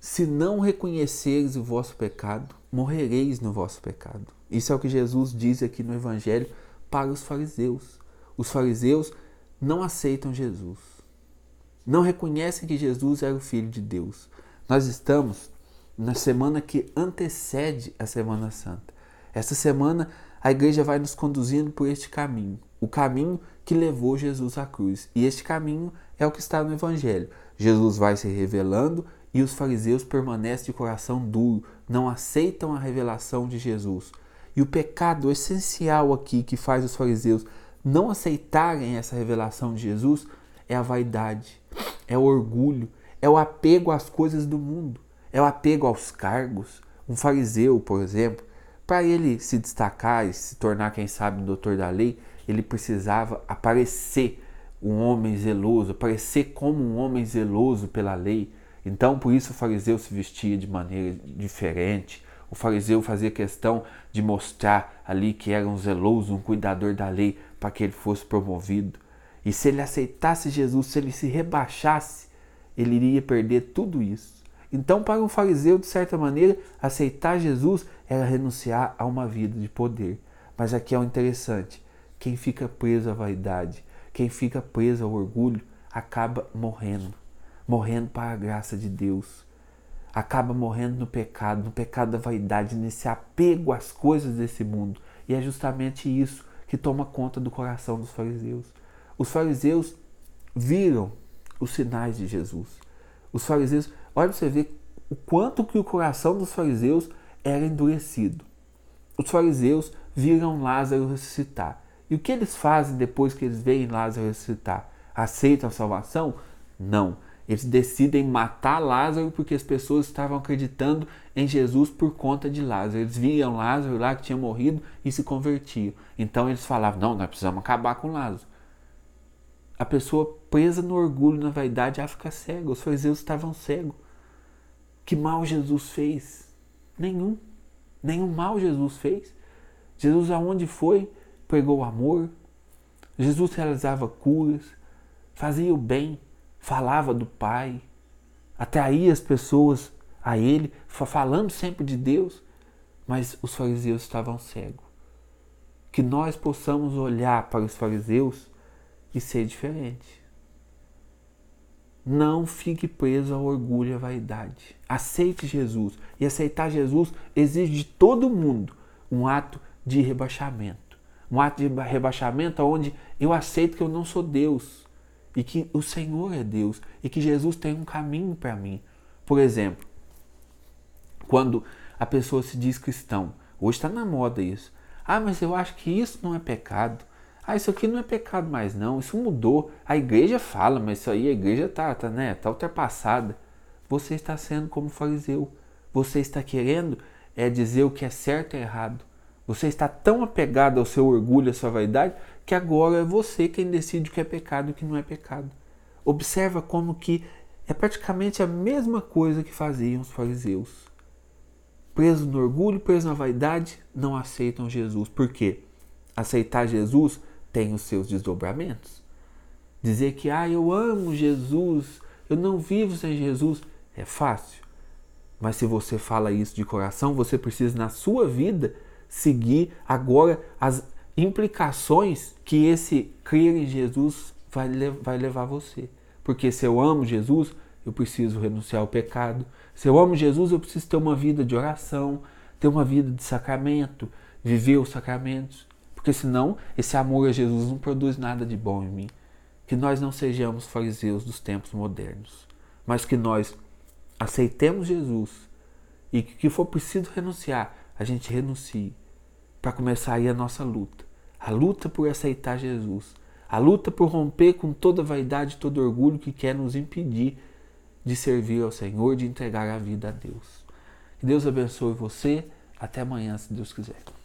se não reconheceres o vosso pecado, morrereis no vosso pecado. Isso é o que Jesus diz aqui no Evangelho para os fariseus. Os fariseus não aceitam Jesus, não reconhecem que Jesus era o Filho de Deus. Nós estamos na semana que antecede a Semana Santa. Essa semana a igreja vai nos conduzindo por este caminho, o caminho que levou Jesus à cruz. E este caminho é o que está no Evangelho. Jesus vai se revelando e os fariseus permanecem de coração duro, não aceitam a revelação de Jesus. E o pecado essencial aqui que faz os fariseus não aceitarem essa revelação de Jesus é a vaidade, é o orgulho, é o apego às coisas do mundo, é o apego aos cargos. Um fariseu, por exemplo, para ele se destacar e se tornar, quem sabe, um doutor da lei, ele precisava aparecer um homem zeloso, aparecer como um homem zeloso pela lei. Então, por isso o fariseu se vestia de maneira diferente. O fariseu fazia questão de mostrar ali que era um zeloso, um cuidador da lei, para que ele fosse promovido. E se ele aceitasse Jesus, se ele se rebaixasse, ele iria perder tudo isso. Então, para um fariseu, de certa maneira, aceitar Jesus era renunciar a uma vida de poder. Mas aqui é o interessante: quem fica preso à vaidade, quem fica preso ao orgulho, acaba morrendo morrendo para a graça de Deus. Acaba morrendo no pecado, no pecado da vaidade, nesse apego às coisas desse mundo. E é justamente isso que toma conta do coração dos fariseus. Os fariseus viram os sinais de Jesus. Os fariseus, olha você ver o quanto que o coração dos fariseus era endurecido. Os fariseus viram Lázaro ressuscitar. E o que eles fazem depois que eles veem Lázaro ressuscitar? Aceitam a salvação? Não. Eles decidem matar Lázaro porque as pessoas estavam acreditando em Jesus por conta de Lázaro. Eles viam Lázaro lá que tinha morrido e se convertiam. Então eles falavam: não, nós precisamos acabar com Lázaro. A pessoa presa no orgulho, na vaidade, ela fica cega. Os fariseus estavam cegos. Que mal Jesus fez? Nenhum. Nenhum mal Jesus fez. Jesus, aonde foi, pregou amor. Jesus realizava curas, fazia o bem falava do Pai, atraía as pessoas a Ele, falando sempre de Deus, mas os fariseus estavam cegos. Que nós possamos olhar para os fariseus e ser diferente. Não fique preso ao orgulho e à vaidade. Aceite Jesus. E aceitar Jesus exige de todo mundo um ato de rebaixamento. Um ato de rebaixamento onde eu aceito que eu não sou Deus e que o Senhor é Deus e que Jesus tem um caminho para mim. Por exemplo, quando a pessoa se diz cristão, hoje está na moda isso. Ah, mas eu acho que isso não é pecado. Ah, isso aqui não é pecado mais não, isso mudou. A igreja fala, mas isso aí a igreja está tá, né, tá ultrapassada. Você está sendo como fariseu. Você está querendo é dizer o que é certo e errado. Você está tão apegado ao seu orgulho, à sua vaidade, que agora é você quem decide o que é pecado e o que não é pecado. Observa como que é praticamente a mesma coisa que faziam os fariseus. Presos no orgulho, presos na vaidade, não aceitam Jesus. Por quê? Aceitar Jesus tem os seus desdobramentos. Dizer que, ah, eu amo Jesus, eu não vivo sem Jesus, é fácil. Mas se você fala isso de coração, você precisa na sua vida seguir agora as implicações que esse crer em Jesus vai, vai levar você. Porque se eu amo Jesus, eu preciso renunciar ao pecado. Se eu amo Jesus, eu preciso ter uma vida de oração, ter uma vida de sacramento, viver os sacramentos. Porque senão esse amor a Jesus não produz nada de bom em mim. Que nós não sejamos fariseus dos tempos modernos, mas que nós aceitemos Jesus e que for preciso renunciar, a gente renuncie para começar aí a nossa luta. A luta por aceitar Jesus. A luta por romper com toda vaidade, todo orgulho que quer nos impedir de servir ao Senhor, de entregar a vida a Deus. Que Deus abençoe você. Até amanhã, se Deus quiser.